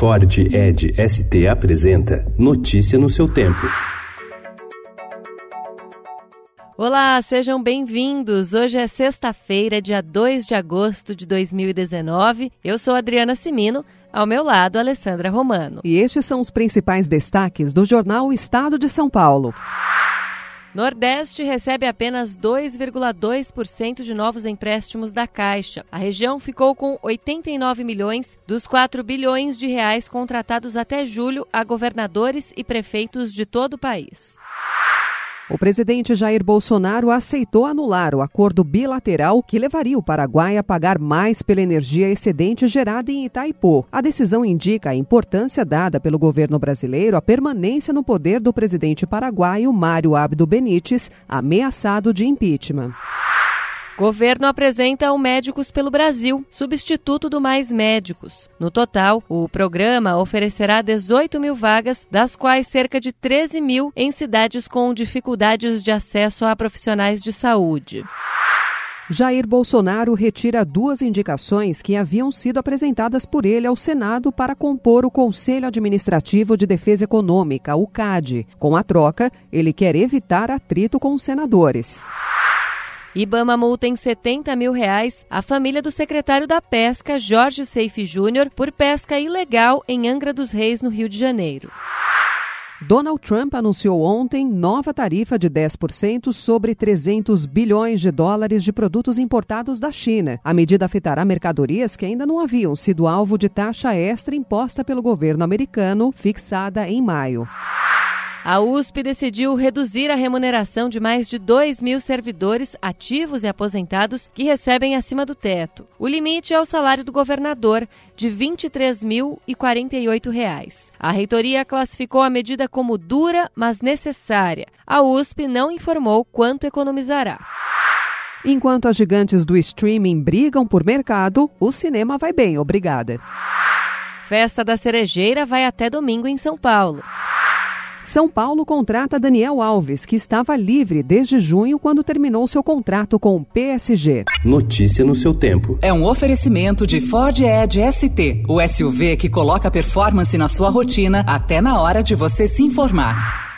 Ford Ed ST apresenta Notícia no seu tempo. Olá, sejam bem-vindos. Hoje é sexta-feira, dia 2 de agosto de 2019. Eu sou Adriana Simino. Ao meu lado, Alessandra Romano. E estes são os principais destaques do jornal Estado de São Paulo. Nordeste recebe apenas 2,2% de novos empréstimos da Caixa. A região ficou com 89 milhões dos 4 bilhões de reais contratados até julho a governadores e prefeitos de todo o país. O presidente Jair Bolsonaro aceitou anular o acordo bilateral que levaria o Paraguai a pagar mais pela energia excedente gerada em Itaipu. A decisão indica a importância dada pelo governo brasileiro à permanência no poder do presidente paraguaio Mário Abdo Benítez, ameaçado de impeachment. Governo apresenta o Médicos pelo Brasil, substituto do Mais Médicos. No total, o programa oferecerá 18 mil vagas, das quais cerca de 13 mil em cidades com dificuldades de acesso a profissionais de saúde. Jair Bolsonaro retira duas indicações que haviam sido apresentadas por ele ao Senado para compor o Conselho Administrativo de Defesa Econômica, o CAD. Com a troca, ele quer evitar atrito com os senadores. Ibama multa em 70 mil reais a família do secretário da Pesca, Jorge Seife Júnior, por pesca ilegal em Angra dos Reis, no Rio de Janeiro. Donald Trump anunciou ontem nova tarifa de 10% sobre 300 bilhões de dólares de produtos importados da China. A medida afetará mercadorias que ainda não haviam sido alvo de taxa extra imposta pelo governo americano, fixada em maio. A USP decidiu reduzir a remuneração de mais de 2 mil servidores ativos e aposentados que recebem acima do teto. O limite é o salário do governador, de R$ 23.048. A reitoria classificou a medida como dura, mas necessária. A USP não informou quanto economizará. Enquanto as gigantes do streaming brigam por mercado, o cinema vai bem, obrigada. Festa da Cerejeira vai até domingo em São Paulo. São Paulo contrata Daniel Alves, que estava livre desde junho quando terminou seu contrato com o PSG. Notícia no seu tempo. É um oferecimento de Ford Edge ST, o SUV que coloca performance na sua rotina até na hora de você se informar.